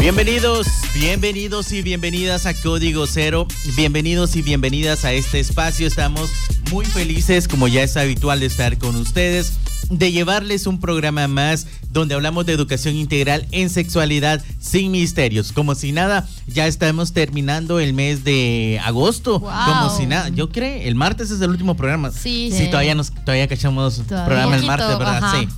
Bienvenidos, bienvenidos y bienvenidas a Código Cero. Bienvenidos y bienvenidas a este espacio. Estamos muy felices, como ya es habitual, de estar con ustedes, de llevarles un programa más donde hablamos de educación integral en sexualidad sin misterios. Como si nada, ya estamos terminando el mes de agosto. Wow. Como si nada. Yo creo, el martes es el último programa. Sí, Sí, sí. todavía nos todavía cachamos Todavía. programa el martes, ¿verdad? ajá. Sí.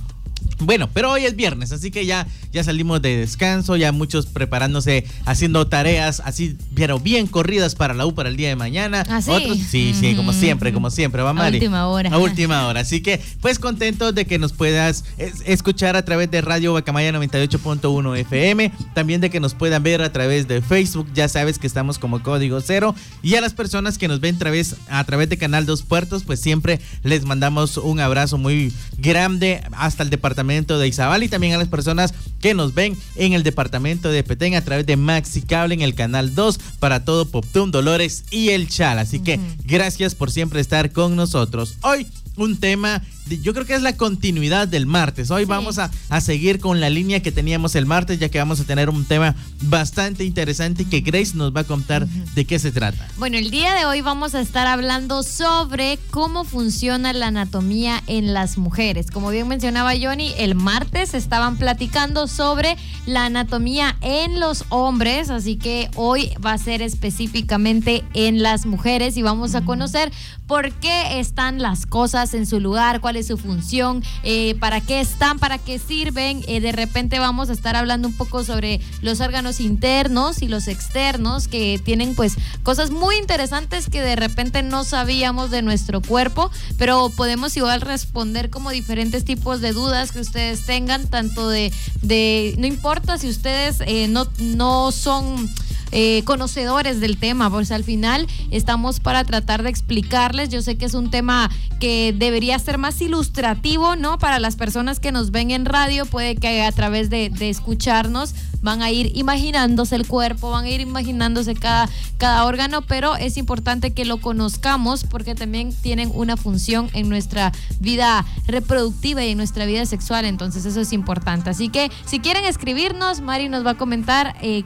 Bueno, pero hoy es viernes, así que ya, ya salimos de descanso, ya muchos preparándose, haciendo tareas así, pero bien corridas para la U para el día de mañana. ¿Ah, sí? Otros, sí, sí, como siempre, como siempre, va A Mari. última hora. A última hora. Así que, pues contentos de que nos puedas es- escuchar a través de Radio Bacamaya 98.1 FM, también de que nos puedan ver a través de Facebook, ya sabes que estamos como Código Cero, y a las personas que nos ven a través, a través de Canal Dos Puertos, pues siempre les mandamos un abrazo muy grande hasta el departamento de Izabal y también a las personas que nos ven en el departamento de Petén a través de Maxi Cable en el canal 2 para todo Poptún, Dolores y el Chal. Así que gracias por siempre estar con nosotros. Hoy un tema, yo creo que es la continuidad del martes. Hoy Sí. vamos a, a seguir con la línea que teníamos el martes, ya que vamos a tener un tema bastante interesante que Grace nos va a contar de qué se trata. Bueno, el día de hoy vamos a estar hablando sobre cómo funciona la anatomía en las mujeres. Como bien mencionaba Johnny, el martes estaban platicando sobre la anatomía en los hombres, así que hoy va a ser específicamente en las mujeres y vamos a conocer por qué están las cosas en su lugar, cuál su función, eh, para qué están, para qué sirven. Eh, de repente vamos a estar hablando un poco sobre los órganos internos y los externos que tienen pues cosas muy interesantes que de repente no sabíamos de nuestro cuerpo, pero podemos igual responder como diferentes tipos de dudas que ustedes tengan, tanto de, de no importa si ustedes eh, no, no son eh, conocedores del tema, pues al final estamos para tratar de explicarles. Yo sé que es un tema que debería ser más ilustrativo, ¿no? Para las personas que nos ven en radio, puede que a través de, escucharnos van a ir imaginándose el cuerpo, van a ir imaginándose cada, cada órgano, pero es importante que lo conozcamos porque también tienen una función en nuestra vida reproductiva y en nuestra vida sexual, entonces eso es importante. Así que si quieren escribirnos, Mari nos va a comentar eh,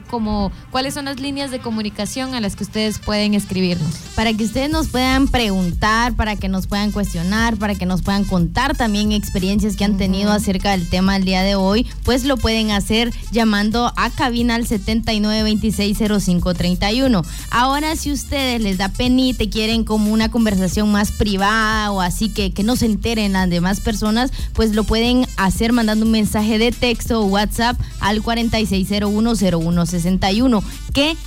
cuáles son las líneas de comunicación a las que ustedes pueden escribirnos. Para que ustedes nos puedan preguntar, para que nos puedan cuestionar, para que nos puedan contar también experiencias que han tenido acerca del tema del día de hoy, pues lo pueden hacer llamando a cabina al 79260531. Ahora, si ustedes les da penita y quieren como una conversación más privada o así que, que no se enteren las demás personas, pues lo pueden hacer mandando un mensaje de texto o WhatsApp al 46010161,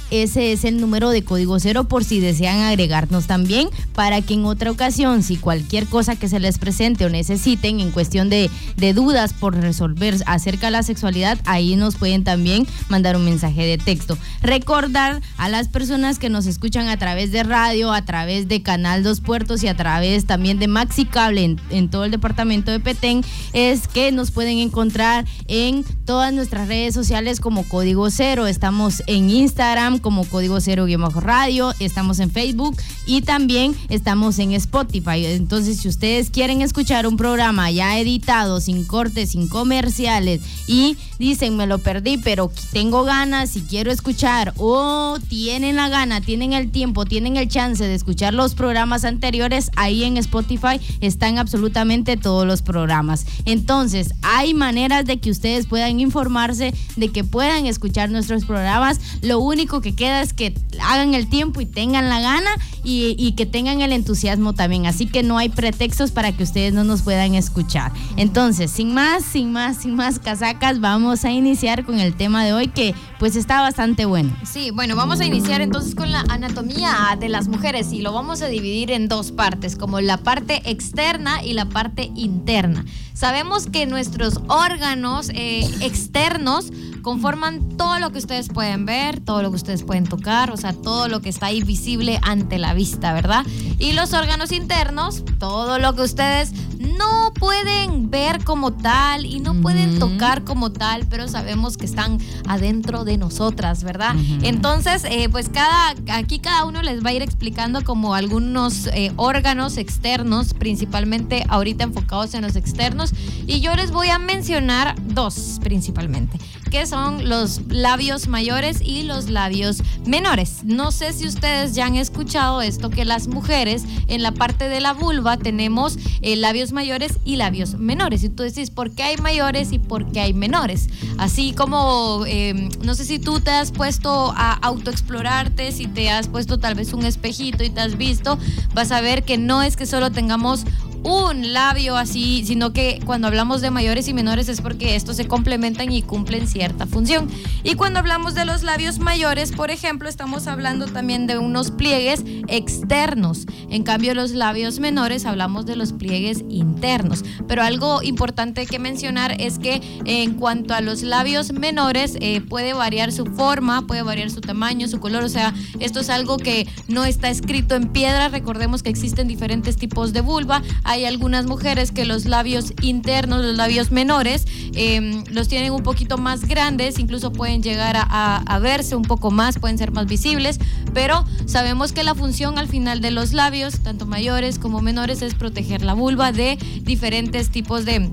ese es el número de código cero por si desean agregarnos también, para que en otra ocasión, si cualquier cosa que se les presente o necesiten en cuestión de, de dudas por resolver acerca de la sexualidad, ahí nos pueden también mandar un mensaje de texto. Recordar a las personas que nos escuchan a través de radio, a través de Canal Dos Puertos y a través también de Maxi Cable en, en todo el departamento de Petén, es que nos pueden encontrar en todas nuestras redes sociales como Código Cero. Estamos en Instagram como Código Cero guion bajo radio, estamos en Facebook y también estamos en Spotify. Entonces, si ustedes quieren escuchar un programa ya editado, sin cortes, sin comerciales y dicen me lo perdí, pero tengo ganas y quiero escuchar o tienen la gana, tienen el tiempo, tienen el chance de escuchar los programas anteriores, ahí en Spotify están absolutamente todos los programas. Entonces, hay maneras de que ustedes puedan informarse, de que puedan escuchar nuestros programas. Lo único único que queda es que hagan el tiempo y tengan la gana y, y que tengan el entusiasmo también. Así que no hay pretextos para que ustedes no nos puedan escuchar. Entonces, sin más, sin más, sin más casacas, vamos a iniciar con el tema de hoy que pues está bastante bueno. Sí, bueno, vamos a iniciar entonces con la anatomía de las mujeres y lo vamos a dividir en dos partes, como la parte externa y la parte interna. Sabemos que nuestros órganos eh, externos conforman todo lo que ustedes pueden ver, todo lo que ustedes pueden tocar, o sea, todo lo que está ahí visible ante la vista, ¿verdad? Y los órganos internos, todo lo que ustedes no pueden ver como tal y no pueden tocar como tal, pero sabemos que están adentro de nosotras, ¿verdad? Entonces, eh, pues cada, aquí cada uno les va a ir explicando como algunos eh, órganos externos, principalmente ahorita enfocados en los externos, y yo les voy a mencionar dos principalmente que son los labios mayores y los labios menores. No sé si ustedes ya han escuchado esto, que las mujeres en la parte de la vulva tenemos eh, labios mayores y labios menores. Y tú decís, ¿por qué hay mayores y por qué hay menores? Así como, eh, no sé si tú te has puesto a autoexplorarte, si te has puesto tal vez un espejito y te has visto, vas a ver que no es que solo tengamos un labio así, sino que cuando hablamos de mayores y menores es porque estos se complementan y cumplen cierta función. Y cuando hablamos de los labios mayores, por ejemplo, estamos hablando también de unos pliegues externos. En cambio, los labios menores hablamos de los pliegues internos. Pero algo importante que mencionar es que en cuanto a los labios menores, eh, puede variar su forma, puede variar su tamaño, su color. O sea, esto es algo que no está escrito en piedra. Recordemos que existen diferentes tipos de vulva hay algunas mujeres que los labios internos, los labios menores, em, los tienen un poquito más grandes, incluso pueden llegar a, a, verse un poco más, pueden ser más visibles, pero sabemos que la función al final de los labios, tanto mayores como menores, es proteger la vulva de diferentes tipos de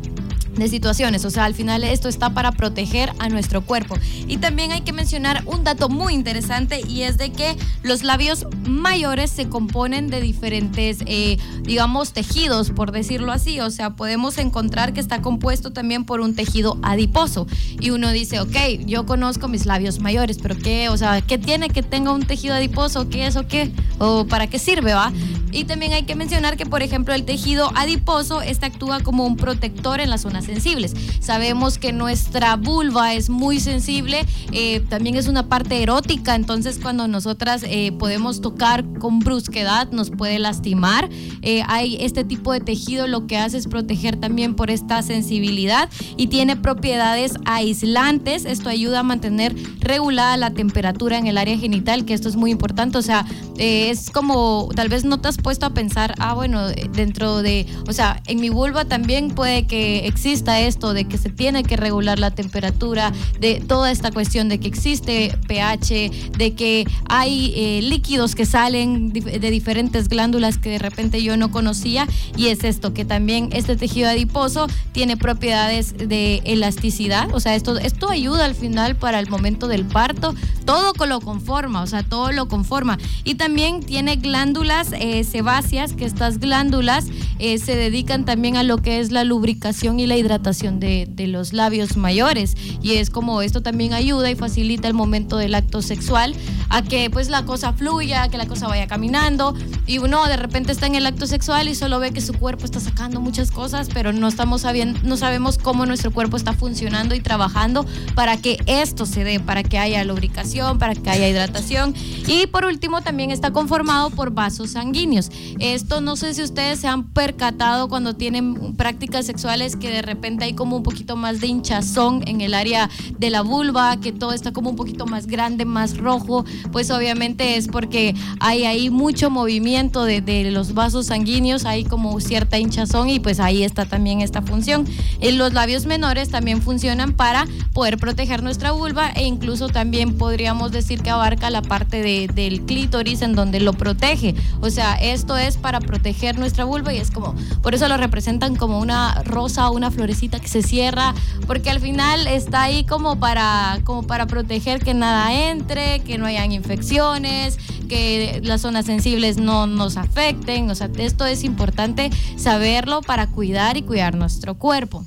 de situaciones. O sea, al final esto está para proteger a nuestro cuerpo. Y también hay que mencionar un dato muy interesante y es de que los labios mayores se componen de diferentes, eh, digamos, tejidos, por decirlo así. O sea, podemos encontrar que está compuesto también por un tejido adiposo. Y uno dice, ok, yo conozco mis labios mayores, pero ¿qué? O sea, ¿qué tiene que tenga un tejido adiposo? ¿Qué es o qué? ¿O para qué sirve, va? Y también hay que mencionar que, por ejemplo, el tejido adiposo, este actúa como un protector en las zonas sensibles. Sabemos que nuestra vulva es muy sensible, eh, también es una parte erótica, entonces cuando nosotras eh, podemos tocar con brusquedad nos puede lastimar. Eh, hay este tipo de tejido lo que hace es proteger también por esta sensibilidad y tiene propiedades aislantes. Esto ayuda a mantener regulada la temperatura en el área genital, que esto es muy importante. O sea, es como tal vez no te has puesto a pensar, ah, bueno, dentro de, o sea, en mi vulva también puede que exista esto de que se tiene que regular la temperatura, de toda esta cuestión de que existe pH, de que hay eh, líquidos que salen de diferentes glándulas que de repente yo no conocía y es esto, que también este tejido adiposo tiene propiedades de elasticidad, o sea, esto, esto ayuda al final para el momento del parto, todo lo conforma, o sea, todo lo conforma. Y también tiene glándulas eh, sebáceas, que estas glándulas eh, se dedican también a lo que es la lubricación y la hidratación de, de, los labios mayores. Y es como esto también ayuda y facilita el momento del acto sexual a que pues la cosa fluya, que la cosa vaya caminando. Y uno de repente está en el acto sexual y solo ve que su cuerpo está sacando muchas cosas, pero no, estamos sabiendo, no sabemos cómo nuestro cuerpo está funcionando y trabajando para que esto se dé, para que haya lubricación, para que haya hidratación. Y por último también está conformado por vasos sanguíneos. Esto no sé si ustedes se han percatado cuando tienen prácticas sexuales que de repente hay como un poquito más de hinchazón en el área de la vulva, que todo está como un poquito más grande, más rojo, pues obviamente es porque hay ahí mucho movimiento de, los vasos sanguíneos, hay como cierta hinchazón y pues ahí está también esta función. Los labios menores también funcionan para poder proteger nuestra vulva e incluso también podríamos decir que abarca la parte de, del clítoris en donde lo protege. O sea, esto es para proteger nuestra vulva y es como, por eso lo representan como una rosa o una florecita que se cierra, porque al final está ahí como para, como para proteger que nada entre, que no hayan infecciones, que las zonas sensibles no nos afecten. O sea, esto es importante saberlo para cuidar y cuidar nuestro cuerpo.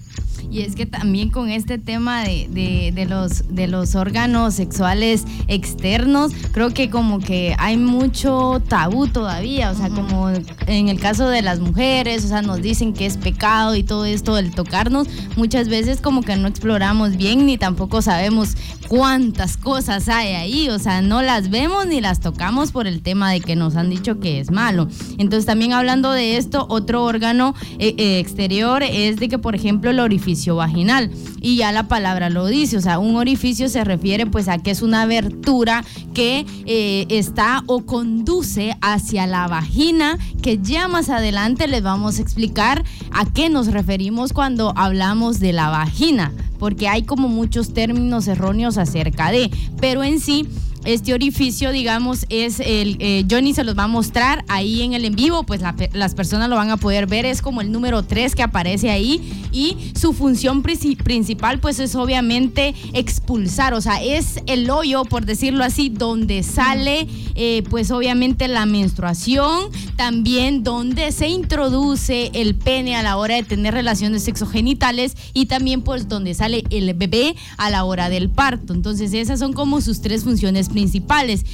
Y es que también con este tema de, de, de los, de los órganos sexuales externos, creo que como que hay mucho tabú todavía, o sea, como en el caso de las mujeres, o sea, nos dicen que es pecado y todo esto el tocarnos, muchas veces como que no exploramos bien ni tampoco sabemos cuántas cosas hay ahí, o sea, no las vemos ni las tocamos por el tema de que nos han dicho que es malo. Entonces también hablando de esto, otro órgano eh, eh, exterior es de que, por ejemplo, el orificio vaginal, y ya la palabra lo dice, o sea, un orificio se refiere pues a que es una abertura que eh, está o conduce hacia la vagina, que ya más adelante les vamos a explicar a qué nos referimos cuando hablamos de la vagina, porque hay como muchos términos erróneos acerca de, pero en sí este orificio, digamos, es el, eh, Johnny se los va a mostrar ahí en el en vivo, pues la, las personas lo van a poder ver, es como el número 3 que aparece ahí y su función principal pues es obviamente expulsar, o sea, es el hoyo, por decirlo así, donde sale eh, pues obviamente la menstruación, también donde se introduce el pene a la hora de tener relaciones sexogenitales y también pues donde sale el bebé a la hora del parto. Entonces esas son como sus tres funciones principales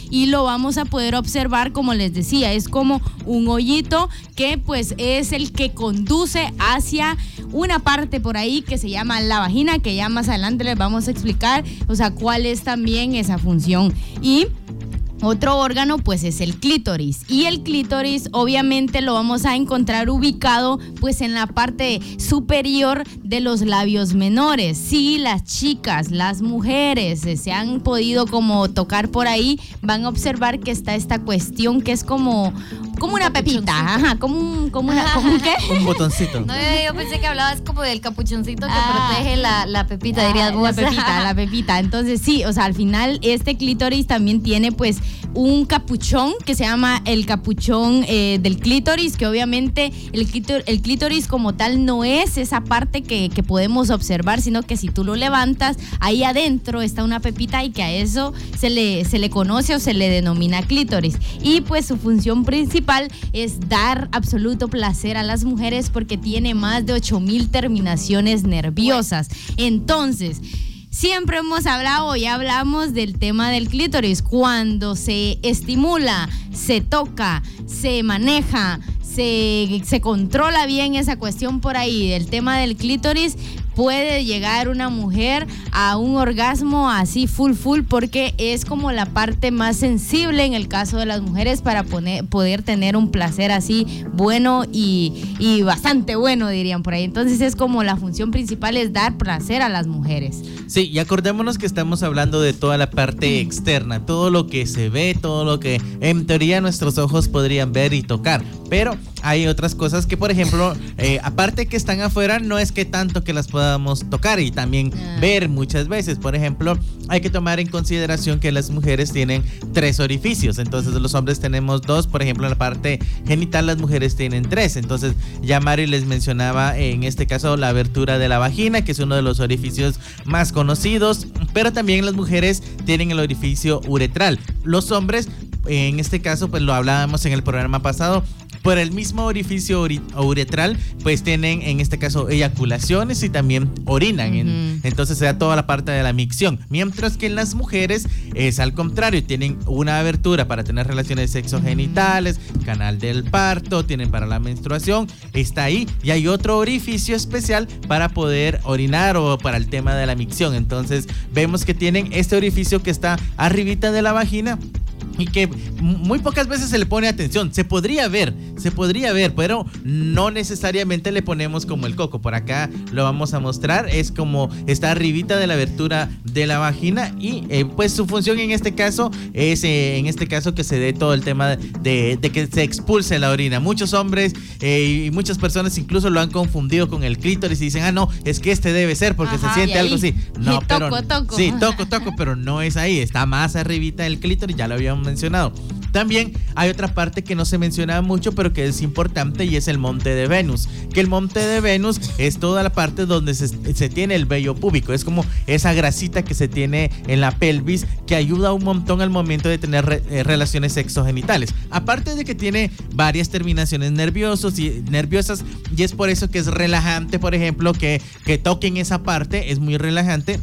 y lo vamos a poder observar como les decía, es como un hoyito que pues es el que conduce hacia una parte por ahí que se llama la vagina, que ya más adelante les vamos a explicar, o sea, cuál es también esa función. Y otro órgano pues es el clítoris y el clítoris obviamente lo vamos a encontrar ubicado pues en la parte superior de los labios menores. Si las chicas, las mujeres se han podido como tocar por ahí, van a observar que está esta cuestión que es como como una pepita, ajá, como un, como una, como un qué? Un botoncito. No, yo, pensé que hablabas como del capuchoncito que ah, protege la, la pepita, dirías La pepita, la pepita. Entonces sí, o sea, al final este clítoris también tiene pues un capuchón que se llama el capuchón eh, del clítoris, que obviamente el clítoris, como tal no es esa parte que, que podemos observar, sino que si tú lo levantas, ahí adentro está una pepita y que a eso se le, se le conoce o se le denomina clítoris. Y pues su función principal es dar absoluto placer a las mujeres porque tiene más de 8000 terminaciones nerviosas. Entonces, Siempre hemos hablado y hablamos del tema del clítoris. Cuando se estimula, se toca, se maneja, se, se, controla bien esa cuestión por ahí, del tema del clítoris, puede llegar una mujer a un orgasmo así full full porque es como la parte más sensible en el caso de las mujeres para poder tener un placer así bueno y, y bastante bueno dirían por ahí. Entonces es como la función principal es dar placer a las mujeres. Sí, y acordémonos que estamos hablando de toda la parte externa, todo lo que se ve, todo lo que en teoría nuestros ojos podrían ver y tocar. Pero hay otras cosas que, por ejemplo, eh, aparte que están afuera, no es que tanto que las podamos tocar y también ah. ver muchas veces. Por ejemplo, hay que tomar en consideración que las mujeres tienen tres orificios, entonces los hombres tenemos dos. Por ejemplo, en la parte genital las mujeres tienen tres. Entonces, ya Mari les mencionaba en este caso la abertura de la vagina, que es uno de los orificios más conocidos, pero también las mujeres tienen el orificio uretral. Los hombres en este caso, pues lo hablábamos en el programa pasado, por el mismo orificio uretral, pues tienen en este caso eyaculaciones y también orinan. entonces se da toda la parte de la micción. Mientras que en las mujeres es al contrario, tienen una abertura para tener relaciones sexogenitales, canal del parto, tienen para la menstruación, está ahí. Y hay otro orificio especial para poder orinar o para el tema de la micción. Entonces vemos que tienen este orificio que está arribita de la vagina y que muy pocas veces se le pone atención. Se podría ver, se podría ver, pero no necesariamente le ponemos como el coco. Por acá lo vamos a mostrar. Es como está arribita de la abertura de la vagina y eh, pues su función en este caso es eh, en este caso que se dé todo el tema de, que se expulse la orina. Muchos hombres eh, y muchas personas incluso lo han confundido con el clítoris y dicen, ah, no, es que este debe ser porque se siente algo así. No, pero... Toco, toco. Sí, toco, toco, pero no es ahí. Está más arribita del clítoris, ya lo habíamos mencionado. También hay otra parte que no se menciona mucho, pero que es importante y es el monte de Venus. Que el monte de Venus es toda la parte donde se, se tiene el vello púbico. Es como esa grasita que se tiene en la pelvis que ayuda un montón al momento de tener eh, relaciones sexogenitales. Aparte de que tiene varias terminaciones nerviosos y, nerviosas y es por eso que es relajante, por ejemplo, que, que toquen esa parte, es muy relajante.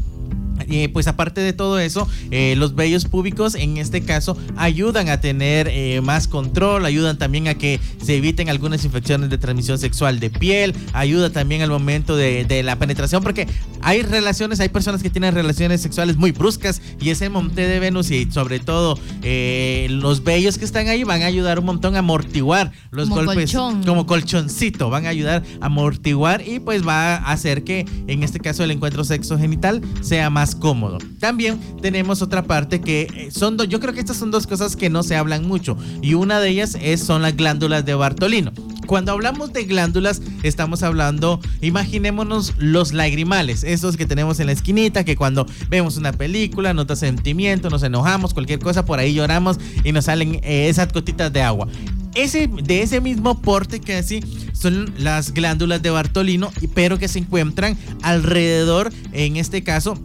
Eh, pues aparte de todo eso, eh, los vellos púbicos en este caso ayudan a tener eh, más control, ayudan también a que se eviten algunas infecciones de transmisión sexual de piel, ayuda también al momento de, de la penetración, porque hay relaciones, hay personas que tienen relaciones sexuales muy bruscas y ese monte de Venus y sobre todo eh, los vellos que están ahí van a ayudar un montón a amortiguar los Como golpes colchón. como colchoncito, van a ayudar a amortiguar y pues va a hacer que en este caso el encuentro sexo genital sea más cómodo. También tenemos otra parte que eh, son dos, yo creo que estas son dos cosas que no se hablan mucho y una de ellas es, son las glándulas de Bartolino. Cuando hablamos de glándulas, estamos hablando, imaginémonos los lagrimales, esos que tenemos en la esquinita, que cuando vemos una película, nota sentimiento, nos enojamos, cualquier cosa, por ahí lloramos y nos salen eh, esas gotitas de agua. Ese, de ese mismo porte que así son las glándulas de Bartolino, pero que se encuentran alrededor, en este caso,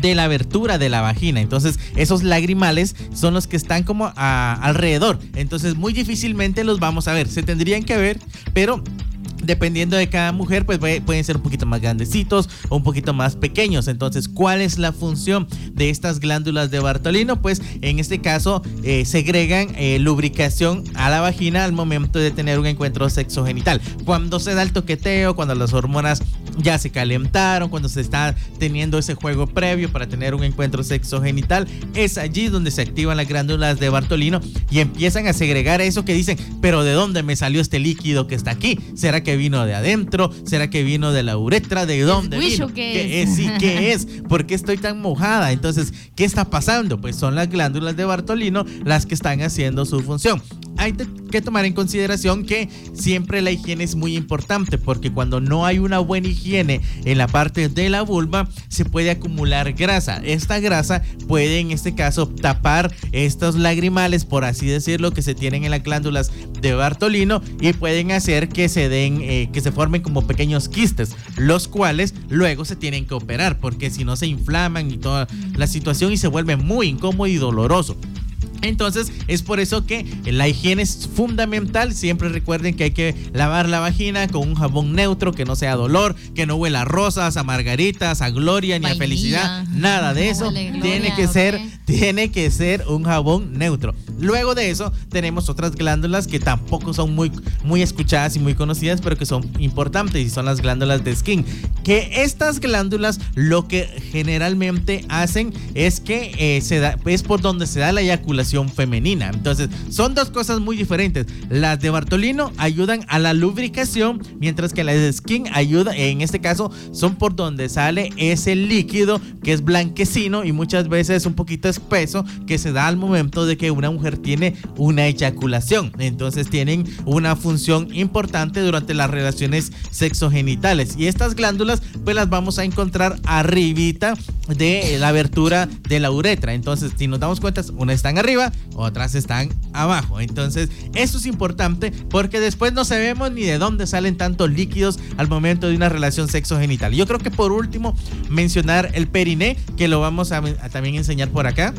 de la abertura de la vagina. Entonces, esos lagrimales son los que están como alrededor. Entonces, muy difícilmente los vamos a ver. Se tendrían que ver, pero dependiendo de cada mujer, pues puede- pueden ser un poquito más grandecitos o un poquito más pequeños. Entonces, ¿cuál es la función de estas glándulas de Bartolino? Pues en este caso eh, segregan eh, lubricación a la vagina al momento de tener un encuentro sexogenital. Cuando se da el toqueteo, cuando las hormonas ya se calentaron, cuando se está teniendo ese juego previo para tener un encuentro sexogenital, es allí donde se activan las glándulas de Bartolino y empiezan a segregar eso que dicen, pero ¿de dónde me salió este líquido que está aquí? ¿Será que vino de adentro? ¿Será que vino de la uretra? ¿De dónde vino? ¿Qué es? Sí, ¿qué es? ¿Por qué estoy tan mojada? Entonces, ¿qué está pasando? Pues son las glándulas de Bartolino las que están haciendo su función. Hay que tomar en consideración que siempre la higiene es muy importante porque cuando no hay una buena higiene en la parte de la vulva se puede acumular grasa. Esta grasa puede en este caso tapar estos lagrimales, por así decirlo, que se tienen en las glándulas de Bartolino y pueden hacer que se den, eh, que se formen como pequeños quistes, los cuales luego se tienen que operar porque si no se inflaman y toda la situación y se vuelve muy incómodo y doloroso. Entonces es por eso que la higiene es fundamental. Siempre recuerden que hay que lavar la vagina con un jabón neutro, que no sea dolor, que no huela a rosas, a margaritas, a gloria ni a felicidad. Nada de No eso. gloria, Tiene que ser, tiene que ser un jabón neutro. Luego de eso tenemos otras glándulas que tampoco son muy, muy escuchadas y muy conocidas, pero que son importantes y son las glándulas de skin. Que estas glándulas lo que generalmente hacen es que eh, se da, es por donde se da la eyaculación femenina. Entonces, son dos cosas muy diferentes. Las de Bartolino ayudan a la lubricación, mientras que las de Skin ayuda, en este caso, son por donde sale ese líquido que es blanquecino y muchas veces un poquito espeso que se da al momento de que una mujer tiene una eyaculación. Entonces, tienen una función importante durante las relaciones sexogenitales. Y estas glándulas, pues las vamos a encontrar arribita de la abertura de la uretra. Entonces, si nos damos cuenta, unas están arriba, otras están abajo. Entonces, eso es importante porque después no sabemos ni de dónde salen tantos líquidos al momento de una relación sexogenital. Yo creo que por último, mencionar el periné, que lo vamos a, también enseñar por acá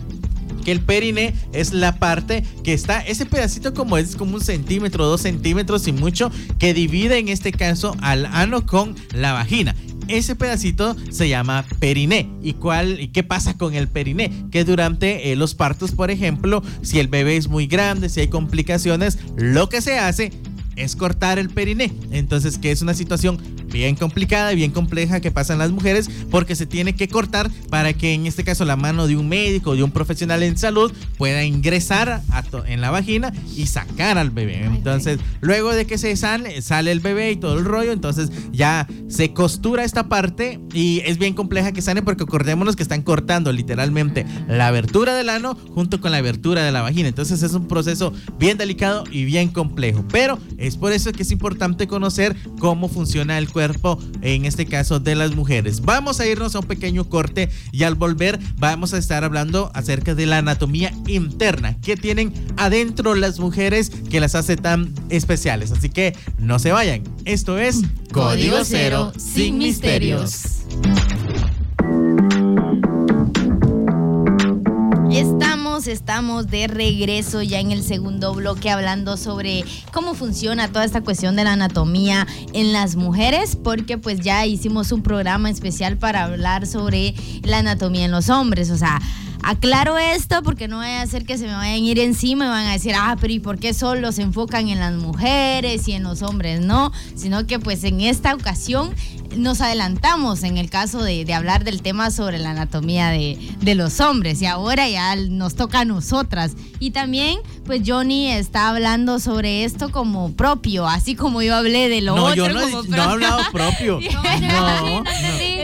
que el perine es la parte que está, ese pedacito como es como un centímetro, dos centímetros y mucho, que divide en este caso al ano con la vagina. Ese pedacito se llama periné. ¿Y cuál y qué pasa con el periné? Que durante eh, los partos, por ejemplo, si el bebé es muy grande, si hay complicaciones, lo que se hace es cortar el periné. Entonces, que es una situación bien complicada y bien compleja que pasan las mujeres porque se tiene que cortar para que en este caso la mano de un médico de un profesional en salud pueda ingresar a en la vagina y sacar al bebé. Entonces, luego de que se sale, sale el bebé y todo el rollo, entonces ya se costura esta parte y es bien compleja que sane porque acordémonos que están cortando literalmente la abertura del ano junto con la abertura de la vagina. Entonces es un proceso bien delicado y bien complejo, pero es Es por eso que es importante conocer cómo funciona el cuerpo, en este caso de las mujeres. Vamos a irnos a un pequeño corte y al volver vamos a estar hablando acerca de la anatomía interna que tienen adentro las mujeres que las hace tan especiales. Así que no se vayan. Esto es Código Cero sin misterios. Estamos, de regreso ya en el segundo bloque hablando sobre cómo funciona toda esta cuestión de la anatomía en las mujeres, porque pues ya hicimos un programa especial para hablar sobre la anatomía en los hombres, o sea, Aclaro esto porque no vaya a hacer que se me vayan a ir encima y van a decir, ah, pero ¿y por qué solo se enfocan en las mujeres y en los hombres? No, sino que pues en esta ocasión nos adelantamos en el caso de, de hablar del tema sobre la anatomía de, de, los hombres y ahora ya nos toca a nosotras. Y también, pues Johnny está hablando sobre esto como propio, así como yo hablé de lo no, otro. Yo no, como no he hablado propio. no, no,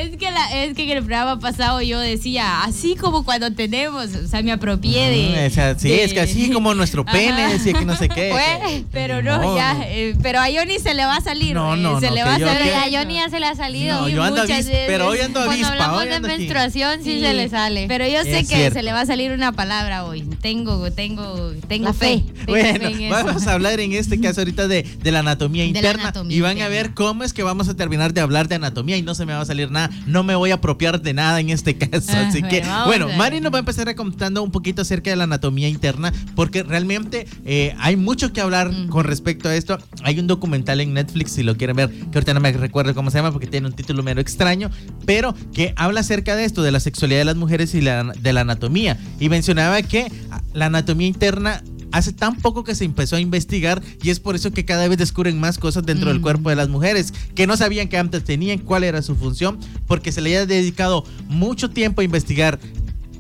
Es, que la, es que en el programa pasado yo decía, así como cuando tenemos, o sea, me apropié de... sea, sí, de, es que así como nuestro pene, decía que no sé qué. Pues, pero no, ya, eh, pero a Johnny se le va a salir. No, no, eh, se no, le va a salir. a Johnny ya se le ha salido. No, yo ando avis, pero hoy ando avispa. Cuando hablamos hoy de ando aquí. menstruación sí, se le sale. Pero yo sé Es que cierto. se le va a salir una palabra hoy. Tengo, tengo, tengo La fe. fe. Tengo fe en Bueno, vamos a hablar en este caso ahorita de, de la anatomía De la interna anatomía y van a interna. ver cómo es que vamos a terminar de hablar de anatomía y no se me va a salir nada, no me voy a apropiar de nada en este caso. Ah, Así que, bueno. Mari nos va a empezar contando un poquito acerca de la anatomía interna porque realmente eh, hay mucho que hablar Mm. con respecto a esto. Hay un documental en Netflix, si lo quieren ver, que ahorita no me recuerdo cómo se llama porque tiene un título medio extraño, pero que habla acerca de esto, de la sexualidad de las mujeres y la, de la anatomía. Y mencionaba que la anatomía interna hace tan poco que se empezó a investigar y es por eso que cada vez descubren más cosas dentro del cuerpo de las mujeres que no sabían que antes tenían, cuál era su función, porque se le había dedicado mucho tiempo a investigar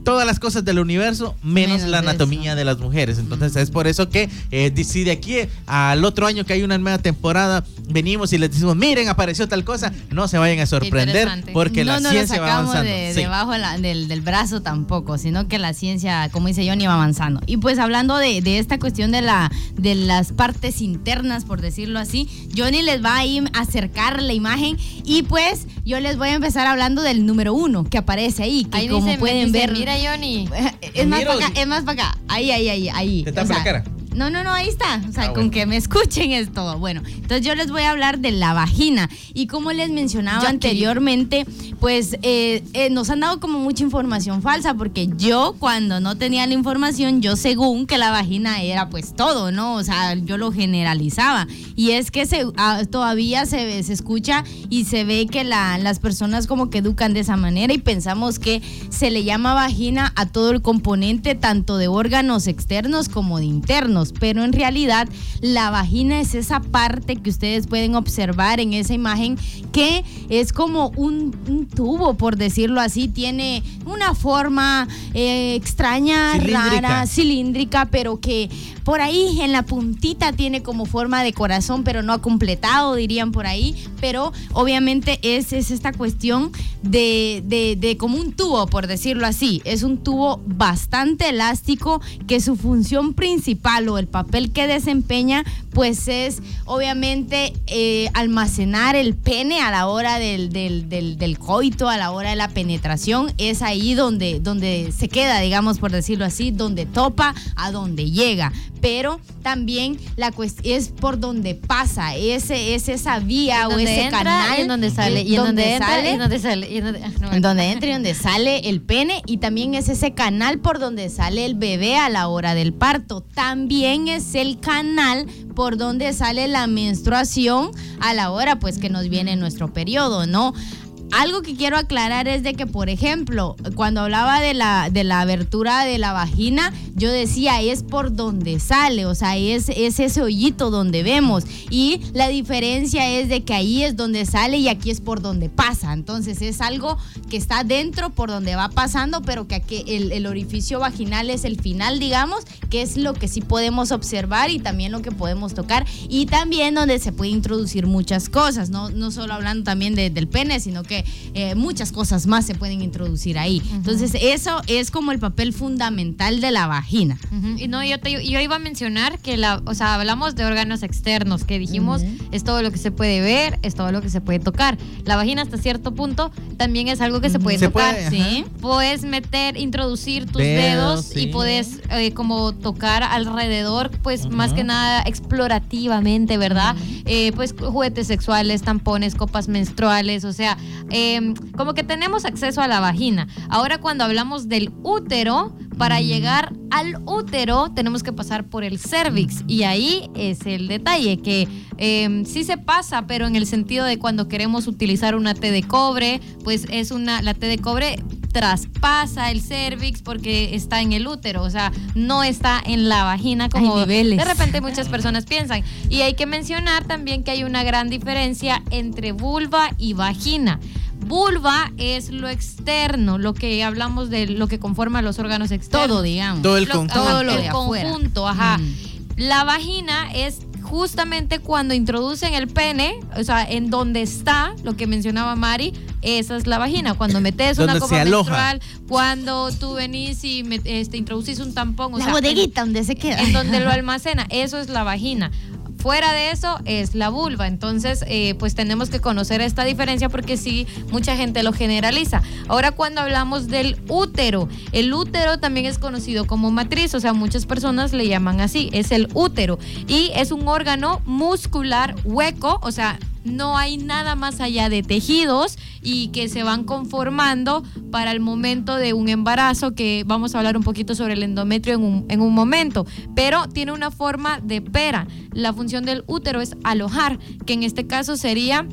todas las cosas del universo menos, Menos la anatomía eso. de las mujeres. Entonces es por eso que eh, si de aquí al otro año que hay una nueva temporada venimos y les decimos, miren, apareció tal cosa, no se vayan a sorprender porque no la ciencia lo va avanzando. de, Sí. debajo de la- del, del brazo tampoco, sino que la ciencia, como dice Johnny, va avanzando. Y pues hablando de, de esta cuestión de, la, de las partes internas, por decirlo así, Johnny les va a ir a acercar la imagen y pues yo les voy a empezar hablando del número uno que aparece ahí, que Ahí como dice, pueden dice, ver... Mira, Johnny. Es más para acá, es más para acá. Ahí, ahí, ahí, ahí. ¿Te tapa la cara? No, no, no, ahí está. O sea, Ah, con que me escuchen es todo. Bueno, entonces yo les voy a hablar de la vagina. Y como les mencionaba Yo aquí. anteriormente, pues eh, eh, nos han dado como mucha información falsa, porque yo cuando no tenía la información, yo según que la vagina era pues todo, ¿no? O sea, yo lo generalizaba. Y es que se, ah, todavía se, ve- se escucha y se ve que la- las personas como que educan de esa manera y pensamos que se le llama vagina a todo el componente tanto de órganos externos como de internos, pero en realidad la vagina es esa parte que ustedes pueden observar en esa imagen que es como un, un tubo, por decirlo así, tiene una forma eh, extraña, Cilíndrica. rara, cilíndrica, pero que por ahí en la puntita tiene como forma de corazón, pero no ha completado, dirían por ahí. Pero obviamente es, es esta cuestión de, de- de como un tubo, por decirlo así. Es un tubo bastante elástico que su función principal o el papel que desempeña, pues es obviamente eh, almacenar el pene a la hora del, del, del- del coito, a la hora de la penetración. Es ahí donde, donde se queda, digamos, por decirlo así, donde topa, a donde llega. Pero también la cuest- es por donde pasa, ese, es esa vía o ese entra canal. y en donde sale. Y en donde, entra y en donde sale. y en donde- ah, no, En donde entra y donde sale el pene y también es ese canal por donde sale el bebé a la hora del parto. También es el canal por donde sale la menstruación a la hora pues que nos viene nuestro periodo, ¿no? Algo que quiero aclarar es de que, por ejemplo, cuando hablaba de la, de la abertura de la vagina, yo decía, es por donde sale, o sea, es, es ese hoyito donde vemos. Y la diferencia es de que ahí es donde sale y aquí es por donde pasa. Entonces es algo que está dentro por donde va pasando, pero que aquí el, orificio vaginal es el final, digamos, que es lo que sí podemos observar y también lo que podemos tocar. Y también donde se puede introducir muchas cosas, no, no solo hablando también de- del pene, sino que que eh, muchas cosas más se pueden introducir ahí. Entonces, eso es como el papel fundamental de la vagina. Y no, yo, te, yo iba a mencionar que la, o sea, hablamos de órganos externos, que dijimos es todo lo que se puede ver, es todo lo que se puede tocar. La vagina hasta cierto punto también es algo que se puede Se tocar. puede, Sí. Puedes meter, introducir tus Dedos, dedos, y puedes eh, como tocar alrededor, pues más que nada explorativamente, ¿verdad? Eh, pues juguetes sexuales, tampones, copas menstruales, o sea, eh, como que tenemos acceso a la vagina. Ahora cuando hablamos del útero, para llegar al útero tenemos que pasar por el cervix y ahí es el detalle que eh, sí se pasa, pero en el sentido de cuando queremos utilizar una T de cobre, pues es una la T de cobre traspasa el cervix porque está en el útero, o sea, no está en la vagina como de repente muchas personas piensan. Y hay que mencionar también que hay una gran diferencia entre vulva y vagina. Vulva es lo externo, lo que hablamos de lo que conforma los órganos externos. Todo, digamos. Todo el conjunto. Todo lo el de afuera. conjunto, ajá. Mm. La vagina es justamente cuando introducen el pene, o sea, en donde está lo que mencionaba Mari, esa es la vagina. Cuando metes una copa menstrual, cuando tú venís y me- este, introducís un tampón, o La sea, en- bodeguita donde se queda. en donde lo almacena. Eso es la vagina. Fuera de eso es la vulva. Entonces, eh, pues tenemos que conocer esta diferencia porque sí, mucha gente lo generaliza. Ahora, cuando hablamos del útero, el útero también es conocido como matriz, o sea, muchas personas le llaman así, es el útero. Y es un órgano muscular hueco, o sea, no hay nada más allá de tejidos y que se van conformando para el momento de un embarazo, que vamos a hablar un poquito sobre el endometrio en un, en un momento, pero tiene una forma de pera. La función del útero es alojar, que en este caso sería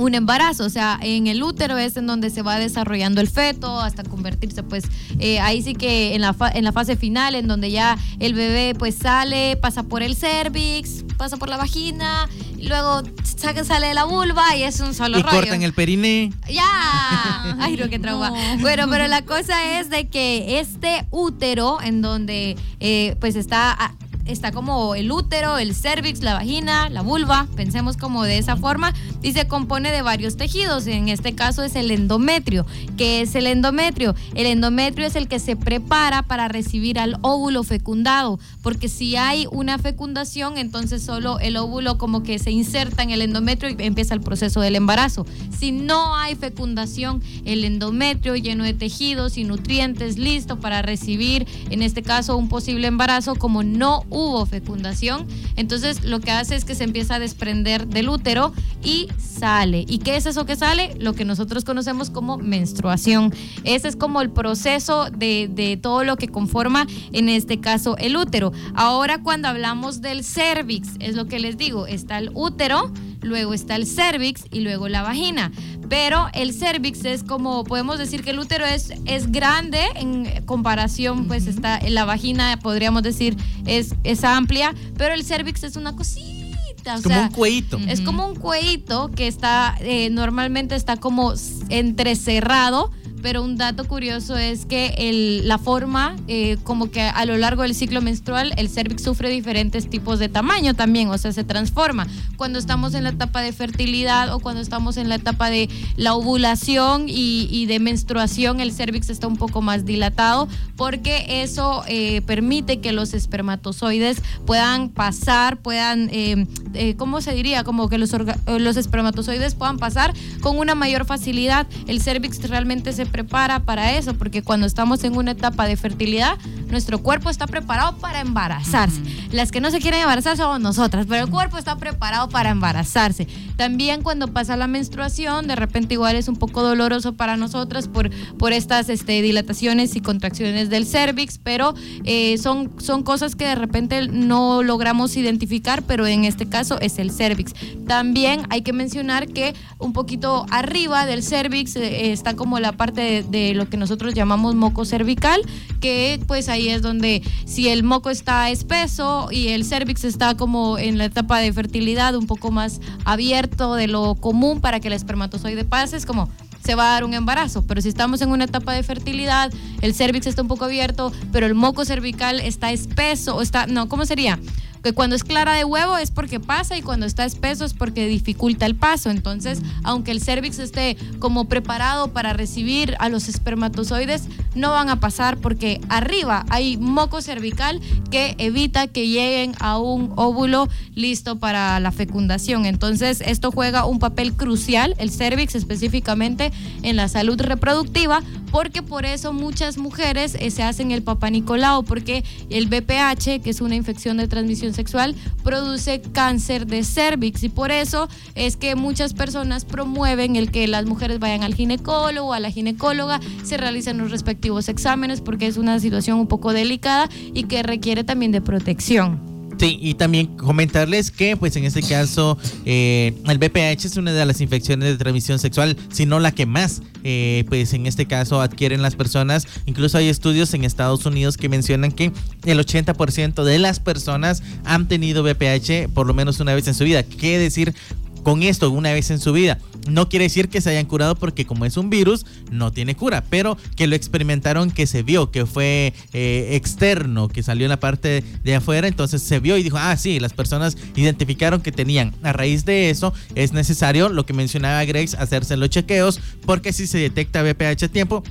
un embarazo, o sea, en el útero es en donde se va desarrollando el feto hasta convertirse, pues eh, ahí sí que en la, fa- en la fase final, en donde ya el bebé pues sale, pasa por el cervix, pasa por la vagina, y luego saca, sale de la vulva y es un solo Y rollo. cortan el periné. Ya. Ay, no, qué trauma. Bueno, pero la cosa es de que este útero, en donde eh, pues está, está como el útero, el cervix, la vagina, la vulva, pensemos como de esa forma, y se compone de varios tejidos. En este caso es el endometrio. ¿Qué es el endometrio? El endometrio es el que se prepara para recibir al óvulo fecundado, porque si hay una fecundación, entonces solo el óvulo como que se inserta en el endometrio y empieza el proceso del embarazo. Si no hay fecundación, el endometrio lleno de tejidos y nutrientes listo para recibir, en este caso, un posible embarazo, como no hubo fecundación, entonces lo que hace es que se empieza a desprender del útero y sale. ¿Y qué es eso que sale? Lo que nosotros conocemos como menstruación. Ese es como el proceso de, de todo lo que conforma, en este caso, el útero. Ahora cuando hablamos del cervix, es lo que les digo, está el útero, luego está el cervix y luego la vagina. Pero el cervix es como, podemos decir que el útero es, es grande en comparación, pues está en la vagina, podríamos decir, es, es amplia, pero el cervix es una cosita. o Es como sea, un cuellito. es como un cuellito que está, eh, normalmente está como entrecerrado, pero un dato curioso es que el- la forma, eh, como que a lo largo del ciclo menstrual, el cervix sufre diferentes tipos de tamaño también, o sea, se transforma. Cuando estamos en la etapa de fertilidad o cuando estamos en la etapa de la ovulación y, y de menstruación, el cervix está un poco más dilatado porque eso eh, permite que los espermatozoides puedan pasar, puedan, eh, eh, ¿cómo se diría? Como que los, eh, los espermatozoides puedan pasar con una mayor facilidad. El cervix realmente se prepara para eso, porque cuando estamos en una etapa de fertilidad, nuestro cuerpo está preparado para embarazarse. Las que no se quieren embarazar somos nosotras, pero el cuerpo está preparado para embarazarse. También cuando pasa la menstruación, de repente igual es un poco doloroso para nosotras por, por estas este, dilataciones y contracciones del cervix, pero eh, son, son cosas que de repente no logramos identificar, pero en este caso es el cervix. También hay que mencionar que un poquito arriba del cervix eh, está como la parte de, lo que nosotros llamamos moco cervical, que pues ahí es donde si el moco está espeso y el cervix está como en la etapa de fertilidad un poco más abierto de lo común para que el espermatozoide pase, es como se va a dar un embarazo. Pero si estamos en una etapa de fertilidad, el cervix está un poco abierto, pero el moco cervical está espeso, o está, no, ¿cómo sería? Que cuando es clara de huevo es porque pasa y cuando está espeso es porque dificulta el paso. Entonces, aunque el cervix esté como preparado para recibir a los espermatozoides, no van a pasar porque arriba hay moco cervical que evita que lleguen a un óvulo listo para la fecundación. Entonces, esto juega un papel crucial, el cervix específicamente en la salud reproductiva, porque por eso muchas mujeres eh, se hacen el papá Nicolau, porque el BPH, que es una infección de transmisión sexual, produce cáncer de cervix y por eso es que muchas personas promueven el que las mujeres vayan al ginecólogo, a la ginecóloga, se realicen los respectivos exámenes porque es una situación un poco delicada y que requiere también de protección. Sí, y también comentarles que, pues en este caso, eh, el BPH es una de las infecciones de transmisión sexual, si no la que más, eh, pues en este caso adquieren las personas. Incluso hay estudios en Estados Unidos que mencionan que el 80% de las personas han tenido BPH por lo menos una vez en su vida. ¿Qué decir con esto una vez en su vida. No quiere decir que se hayan curado porque como es un virus, no tiene cura, pero que lo experimentaron, que se vio, que fue eh, externo, que salió en la parte de afuera, entonces se vio y dijo, ah, sí, las personas identificaron que tenían. A raíz de eso es necesario, lo que mencionaba Grace, hacerse los chequeos, porque si se detecta BPH a tiempo,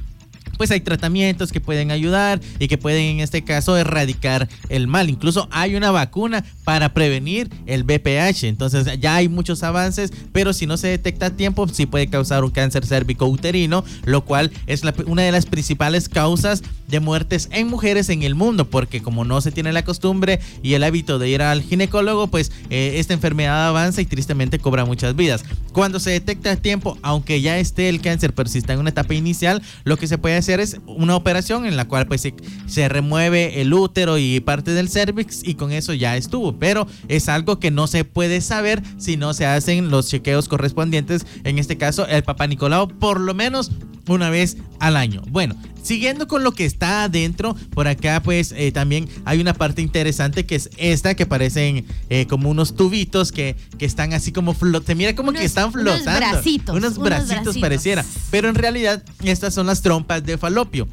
pues hay tratamientos que pueden ayudar y que pueden en este caso erradicar el mal. Incluso hay una vacuna para prevenir el BPH. Entonces ya hay muchos avances, pero si no se detecta a tiempo, sí puede causar un cáncer cérvico-uterino, lo cual es una de las principales causas de muertes en mujeres en el mundo, porque como no se tiene la costumbre y el hábito de ir al ginecólogo, pues eh, esta enfermedad avanza y tristemente cobra muchas vidas. Cuando se detecta a tiempo, aunque ya esté el cáncer, pero si está en una etapa inicial, lo que se puede hacer es una operación en la cual pues se, remueve el útero y parte del cervix y con eso ya estuvo. Pero es algo que no se puede saber si no se hacen los chequeos correspondientes. En este caso, el Papa Nicolau por lo menos una vez al año. Bueno, siguiendo con lo que está adentro, por acá pues eh, también hay una parte interesante que es esta que parecen eh, como unos tubitos que, que están así como flotando. Mira como que están flotando. Unos bracitos. Unos, bracitos, pareciera. Pero en realidad estas son las trompas de falopio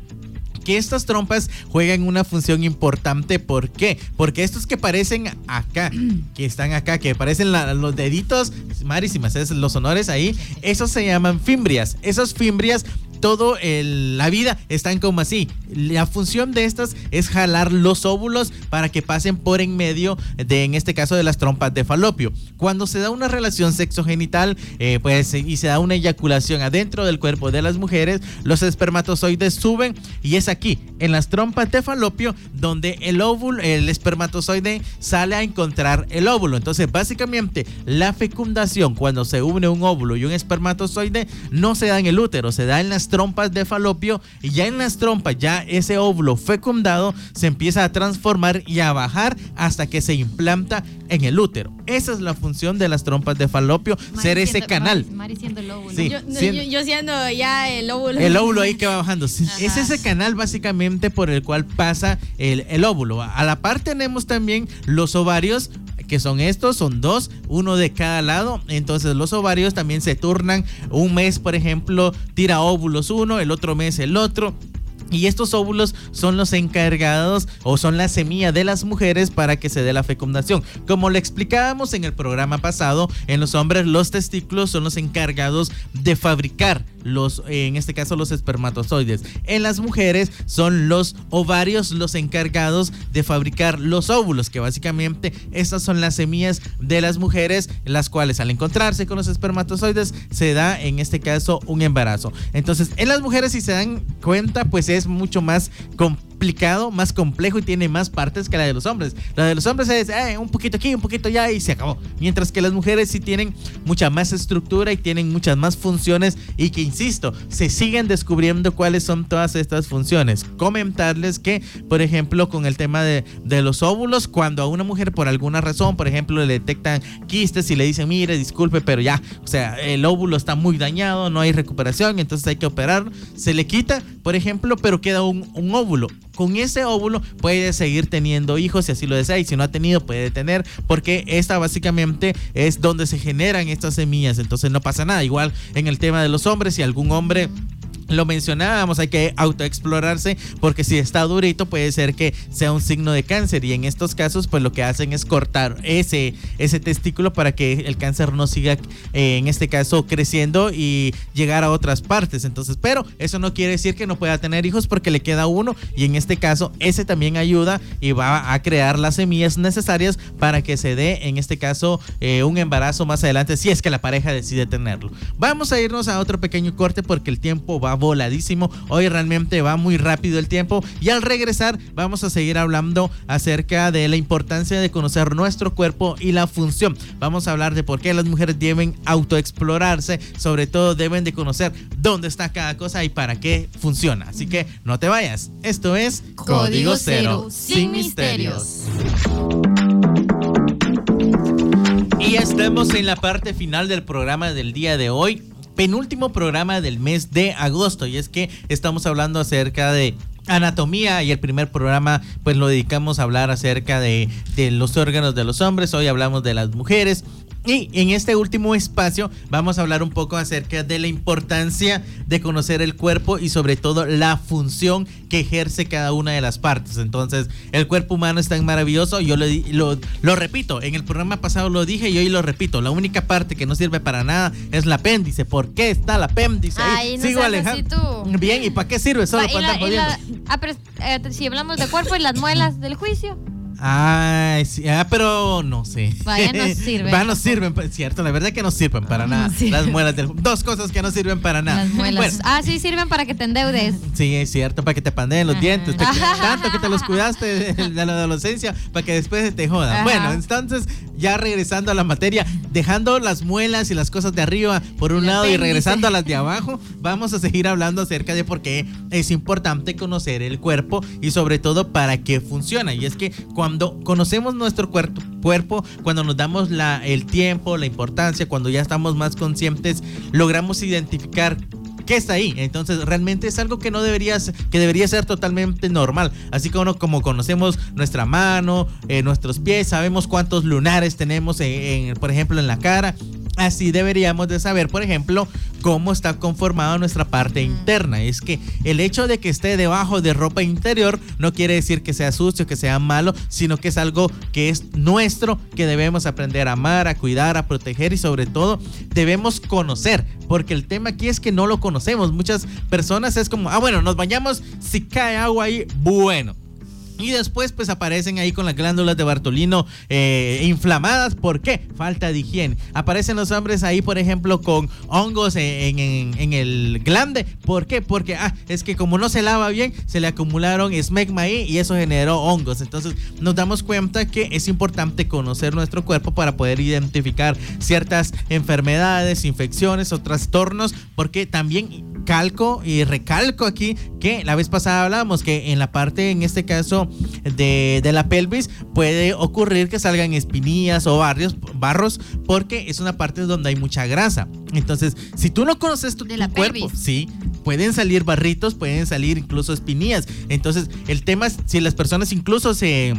que estas trompas juegan una función importante. ¿Por qué? Porque estos que parecen acá, que están acá, que parecen los deditos, marísimas, es los honores ahí, esos se llaman fimbrias. Esos fimbrias todo la vida están como así. La función de estas es jalar los óvulos para que pasen por en medio de, en este caso, de las trompas de falopio. Cuando se da una relación sexogenital, eh, pues, y se da una eyaculación adentro del cuerpo de las mujeres, los espermatozoides suben y es aquí, en las trompas de falopio, donde el óvulo, el espermatozoide sale a encontrar el óvulo. Entonces, básicamente, la fecundación, cuando se une un óvulo y un espermatozoide, no se da en el útero, se da en las trompas de falopio y ya en las trompas, ya ese óvulo fecundado se empieza a transformar y a bajar hasta que se implanta en el útero. Esa es la función de las trompas de falopio, ser ese canal. yo, siendo ya el óvulo. El óvulo ahí que va bajando. Es ese canal básicamente por el cual pasa el, el óvulo. A la par tenemos también los ovarios que son estos, son dos, uno de cada lado. Entonces los ovarios también se turnan. Un mes, por ejemplo, tira óvulos uno, el otro mes el otro. Y estos óvulos son los encargados o son la semilla de las mujeres para que se dé la fecundación. Como lo explicábamos en el programa pasado, en los hombres los testículos son los encargados de fabricar los, en este caso los espermatozoides. En las mujeres son los ovarios los encargados de fabricar los óvulos, que básicamente estas son las semillas de las mujeres, las cuales al encontrarse con los espermatozoides se da en este caso un embarazo. Entonces, en las mujeres si se dan cuenta, pues es mucho más complicado complicado, más complejo y tiene más partes que la de los hombres. La de los hombres es eh, un poquito aquí, un poquito allá y se acabó. Mientras que las mujeres sí tienen mucha más estructura y tienen muchas más funciones y que, insisto, se siguen descubriendo cuáles son todas estas funciones. Comentarles que, por ejemplo, con el tema de, de los óvulos, cuando a una mujer por alguna razón, por ejemplo, le detectan quistes y le dicen, mire, disculpe, pero ya, o sea, el óvulo está muy dañado, no hay recuperación, entonces hay que operar, se le quita, por ejemplo, pero queda un, un óvulo con ese óvulo puede seguir teniendo hijos si así lo desea y si no ha tenido puede tener porque esta básicamente es donde se generan estas semillas. Entonces no pasa nada. Igual en el tema de los hombres si algún hombre lo mencionábamos, hay que autoexplorarse porque si está durito puede ser que sea un signo de cáncer y en estos casos pues lo que hacen es cortar ese, ese testículo para que el cáncer no siga eh, en este caso creciendo y llegar a otras partes. Entonces, pero eso no quiere decir que no pueda tener hijos porque le queda uno y en este caso ese también ayuda y va a crear las semillas necesarias para que se dé en este caso eh, un embarazo más adelante si es que la pareja decide tenerlo. Vamos a irnos a otro pequeño corte porque el tiempo va voladísimo. Hoy realmente va muy rápido el tiempo. Y al regresar vamos a seguir hablando acerca de la importancia de conocer nuestro cuerpo y la función. Vamos a hablar de por qué las mujeres deben autoexplorarse. Sobre todo deben de conocer dónde está cada cosa y para qué funciona. Así que no te vayas. Esto es Código Cero, sin misterios. Y estamos en la parte final del programa del día de hoy penúltimo programa del mes de agosto y es que estamos hablando acerca de anatomía y el primer programa pues lo dedicamos a hablar acerca de, de, los órganos de los hombres, hoy hablamos de las mujeres y en este último espacio vamos a hablar un poco acerca de la importancia de conocer el cuerpo y sobre todo la función que ejerce cada una de las partes. Entonces, el cuerpo humano es tan maravilloso, yo lo, lo, lo repito, en el programa pasado lo dije y hoy lo repito, la única parte que no sirve para nada es el apéndice. ¿Por qué está el apéndice ahí? Ay, no Sigo alejando. Bien, ¿y para qué sirve? Solo para andar Ah, pero eh, si hablamos de cuerpo y las muelas del juicio. Ay, sí, ah, pero no sé. Vaya, no sirven. Va, no sirven, cierto, la verdad que no sirven para ah, nada. Las muelas del Dos cosas que no sirven para nada. Las muelas. ah, sí, sirven para que te endeudes. Sí, es cierto, para que te pandeen los dientes. tanto que te los cuidaste de la adolescencia para que después te jodan. Bueno, entonces, ya regresando a la materia, dejando las muelas y las cosas de arriba por un lado y regresando a las de abajo, vamos a seguir hablando acerca de por qué es importante conocer el cuerpo y sobre todo para qué funciona. Y es que cuando cuando conocemos nuestro cuerpo, cuerpo, cuando nos damos la, el tiempo, la importancia, cuando ya estamos más conscientes, logramos identificar qué está ahí. Entonces, realmente es algo que no debería, que debería ser totalmente normal. Así como, como conocemos nuestra mano, eh, nuestros pies, sabemos cuántos lunares tenemos, en, por ejemplo, en la cara. Así deberíamos de saber, por ejemplo, cómo está conformada nuestra parte interna. Es que el hecho de que esté debajo de ropa interior no quiere decir que sea sucio, que sea malo, sino que es algo que es nuestro, que debemos aprender a amar, a cuidar, a proteger y sobre todo debemos conocer. Porque el tema aquí es que no lo conocemos. Muchas personas es como, ah, bueno, nos bañamos, si cae agua ahí, bueno y después pues aparecen ahí con las glándulas de Bartolino eh, inflamadas. ¿Por qué? Falta de higiene. Aparecen los hombres ahí, por ejemplo, con hongos en, el glande. ¿Por qué? Porque ah, es que como no se lava bien, se le acumularon esmegma ahí y eso generó hongos. Entonces nos damos cuenta que es importante conocer nuestro cuerpo para poder identificar ciertas enfermedades, infecciones o trastornos. Porque también calco y recalco aquí que la vez pasada hablábamos que en la parte, en este caso, de, la pelvis, puede ocurrir que salgan espinillas o barrios, barros, porque es una parte donde hay mucha grasa. Entonces, si tú no conoces tu, cuerpo, sí, pueden salir barritos, pueden salir incluso espinillas. Entonces, el tema es si las personas incluso se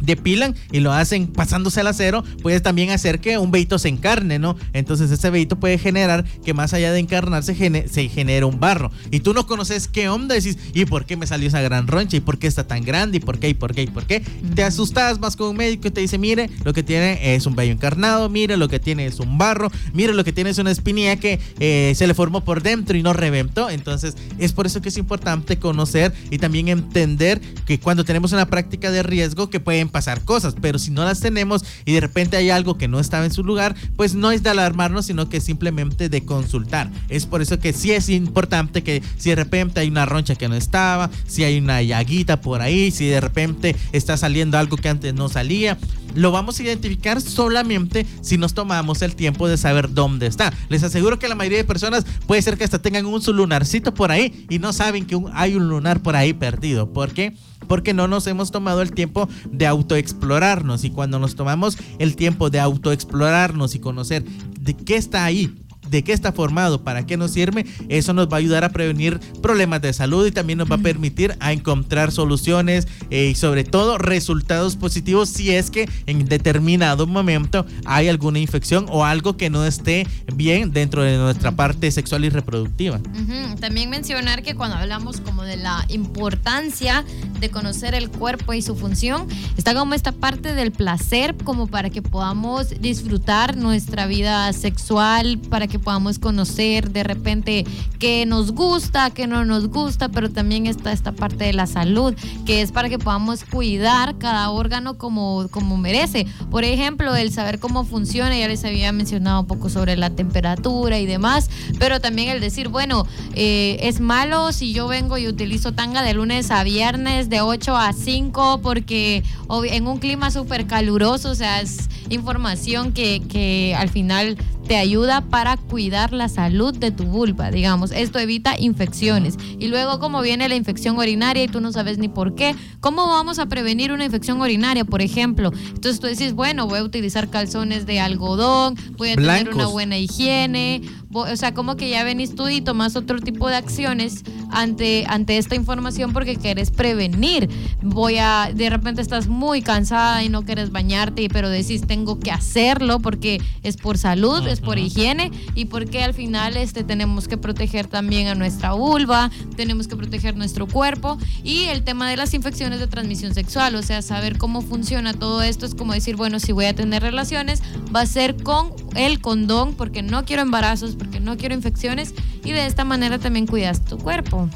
depilan y lo hacen pasándose al acero, puede también hacer que un veito se encarne, ¿no? Entonces ese veito puede generar que más allá de encarnarse se genere un barro. Y tú no conoces qué onda, decís, ¿y por qué me salió esa gran roncha? ¿Y por qué está tan grande? ¿Y por qué? ¿Y por qué? ¿Y por qué? Te asustas, más con un médico y te dice, mire, lo que tiene es un vello encarnado, mire, lo que tiene es un barro, mire, lo que tiene es una espinilla que eh, se le formó por dentro y no reventó. Entonces es por eso que es importante conocer y también entender que cuando tenemos una práctica de riesgo que pueden pasar cosas, pero si no las tenemos y de repente hay algo que no estaba en su lugar, pues no es de alarmarnos, sino que simplemente de consultar. Es por eso que sí es importante que si de repente hay una roncha que no estaba, si hay una llaguita por ahí, si de repente está saliendo algo que antes no salía, lo vamos a identificar solamente si nos tomamos el tiempo de saber dónde está. Les aseguro que la mayoría de personas puede ser que hasta tengan un su lunarcito por ahí y no saben que hay un lunar por ahí perdido. ¿Por qué? Porque no nos hemos tomado el tiempo de autoexplorarnos. Y cuando nos tomamos el tiempo de autoexplorarnos y conocer de qué está ahí, de qué está formado, para qué nos sirve, eso nos va a ayudar a prevenir problemas de salud y también nos va a permitir a encontrar soluciones eh, y sobre todo resultados positivos si es que en determinado momento hay alguna infección o algo que no esté bien dentro de nuestra parte sexual y reproductiva. Ujú. También mencionar que cuando hablamos como de la importancia de conocer el cuerpo y su función, está como esta parte del placer como para que podamos disfrutar nuestra vida sexual, para que podamos conocer de repente qué nos gusta, qué no nos gusta, pero también está esta parte de la salud, que es para que podamos cuidar cada órgano como, como merece. Por ejemplo, el saber cómo funciona, ya les había mencionado un poco sobre la temperatura y demás, pero también el decir, bueno, eh, es malo si yo vengo y utilizo tanga de lunes a viernes de 8 a 5 porque en un clima súper caluroso, o sea, es información que, que al final te ayuda para cuidar la salud de tu vulva, digamos. Esto evita infecciones. Y luego, como viene la infección urinaria y tú no sabes ni por qué, ¿cómo vamos a prevenir una infección urinaria, por ejemplo? Entonces tú dices, bueno, voy a utilizar calzones de algodón, voy a tener una Blancos. buena higiene, o sea, como que ya venís tú y tomas otro tipo de acciones ante, ante esta información porque querés prevenir. Voy a, de repente estás muy cansada y no quieres bañarte, pero decís, tengo que hacerlo porque es por salud, es por higiene y porque al final este, tenemos que proteger también a nuestra vulva, tenemos que proteger nuestro cuerpo y el tema de las infecciones de transmisión sexual, o sea, saber cómo funciona todo esto es como decir, bueno, si voy a tener relaciones, va a ser con el condón porque no quiero embarazos, porque no quiero infecciones y de esta manera también cuidas tu cuerpo.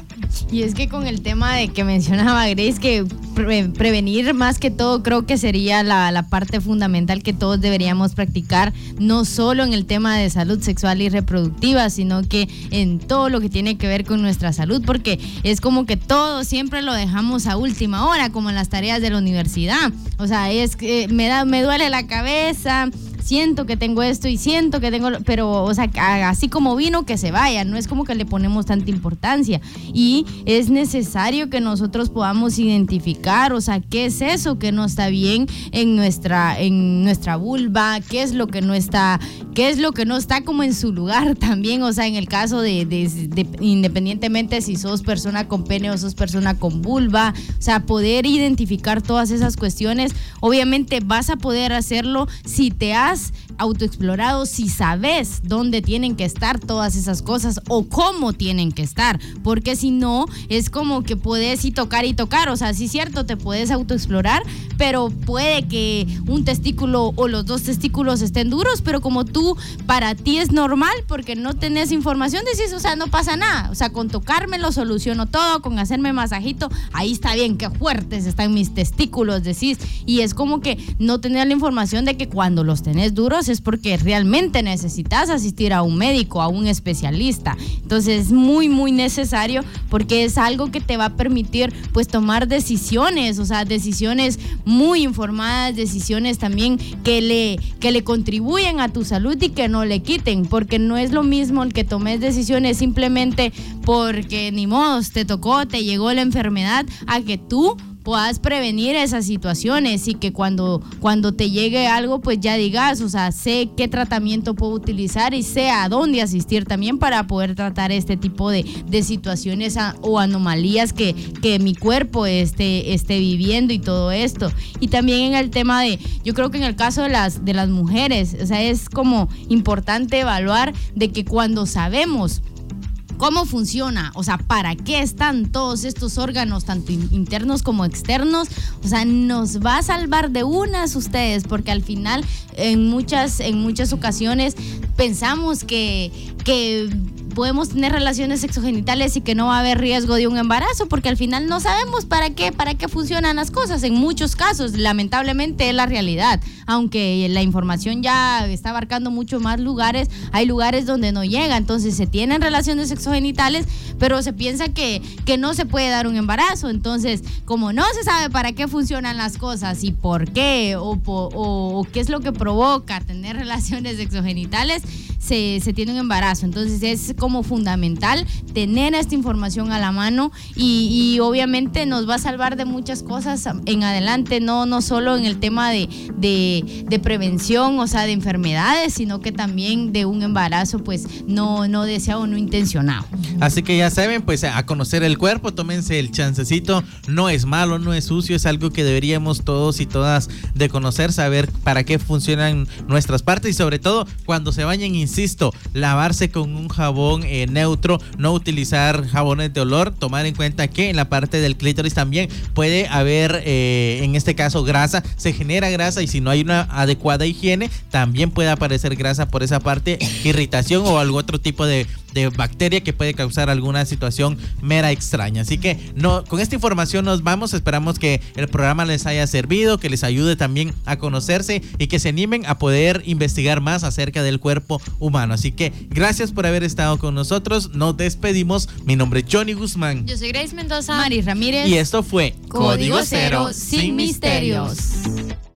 Y es que con el tema de que mencionaba Grace, que pre- prevenir más que todo creo que sería la, la parte fundamental que todos deberíamos practicar, no solo en el tema de salud sexual y reproductiva, sino que en todo lo que tiene que ver con nuestra salud, porque es como que todo siempre lo dejamos a última hora, como en las tareas de la universidad. O sea, es que me, da, me duele la cabeza, siento que tengo esto y siento que tengo, pero, o sea, así como vino, que se vaya, no es como que le ponemos tanta importancia. Y es necesario que nosotros podamos identificar, o sea, qué es eso que no está bien en nuestra, en nuestra vulva, qué es lo que no está, qué es lo que no está como en su lugar también, o sea, en el caso de, de- de- independientemente si sos persona con pene o sos persona con vulva, o sea, poder identificar todas esas cuestiones, obviamente vas a poder hacerlo si te has más autoexplorado, si sabes dónde tienen que estar todas esas cosas o cómo tienen que estar, porque si no, es como que puedes y tocar y tocar, o sea, sí es cierto, te puedes autoexplorar, pero puede que un testículo o los dos testículos estén duros, pero como tú, para ti es normal porque no tenés información, decís, o sea, no pasa nada, o sea, con tocarme lo soluciono todo, con hacerme masajito, ahí está bien, qué fuertes están mis testículos, decís, y es como que no tener la información de que cuando los tenés duros es porque realmente necesitas asistir a un médico, a un especialista. Entonces es muy, muy necesario porque es algo que te va a permitir pues tomar decisiones, o sea, decisiones muy informadas, decisiones también que le, que le contribuyen a tu salud y que no le quiten, porque no es lo mismo el que tomes decisiones simplemente porque ni modo, te tocó, te llegó la enfermedad, a que tú puedas prevenir esas situaciones y que cuando, cuando te llegue algo, pues ya digas, o sea, sé qué tratamiento puedo utilizar y sé a dónde asistir también para poder tratar este tipo de, de situaciones o anomalías que, que mi cuerpo esté, esté viviendo y todo esto. Y también en el tema de, yo creo que en el caso de las, de las mujeres, o sea, es como importante evaluar de que cuando sabemos cómo funciona, o sea, para qué están todos estos órganos, tanto in- internos como externos, o sea, nos va a salvar de unas ustedes, porque al final en muchas, en muchas ocasiones pensamos que, que podemos tener relaciones sexogenitales y que no va a haber riesgo de un embarazo, porque al final no sabemos para qué, para qué funcionan las cosas. En muchos casos, lamentablemente es la realidad. Aunque la información ya está abarcando mucho más lugares, hay lugares donde no llega. Entonces se tienen relaciones sexogenitales, pero se piensa que, que no se puede dar un embarazo. Entonces, como no se sabe para qué funcionan las cosas y por qué o, o- o qué es lo que provoca tener relaciones sexogenitales, se, tiene un embarazo. Entonces es como fundamental tener esta información a la mano y, obviamente nos va a salvar de muchas cosas en adelante, no, no solo en el tema de, de, de prevención, o sea, de enfermedades, sino que también de un embarazo pues no, no deseado, no intencionado. Así que ya saben, pues a conocer el cuerpo, tómense el chancecito, no es malo, no es sucio, es algo que deberíamos todos y todas de conocer, saber para qué funcionan nuestras partes y sobre todo cuando se bañen, insisto, lavarse con un jabón eh, neutro, no utilizar jabones de olor, tomar en cuenta que en la parte del clítoris también puede haber, eh, en este caso, grasa, se genera grasa y si no hay una adecuada higiene, también puede aparecer grasa por esa parte, irritación o algún otro tipo de, de bacteria que puede causar alguna situación mera extraña. Así que no, con esta información nos vamos, esperamos que el programa les haya servido, que les ayude también a conocerse y que se animen a poder investigar más acerca del cuerpo humano. Así que gracias por haber estado con nosotros, nos despedimos. Mi nombre es Johnny Guzmán. Yo soy Grace Mendoza. Mari Ramírez. Y esto fue Código Cero, sin misterios.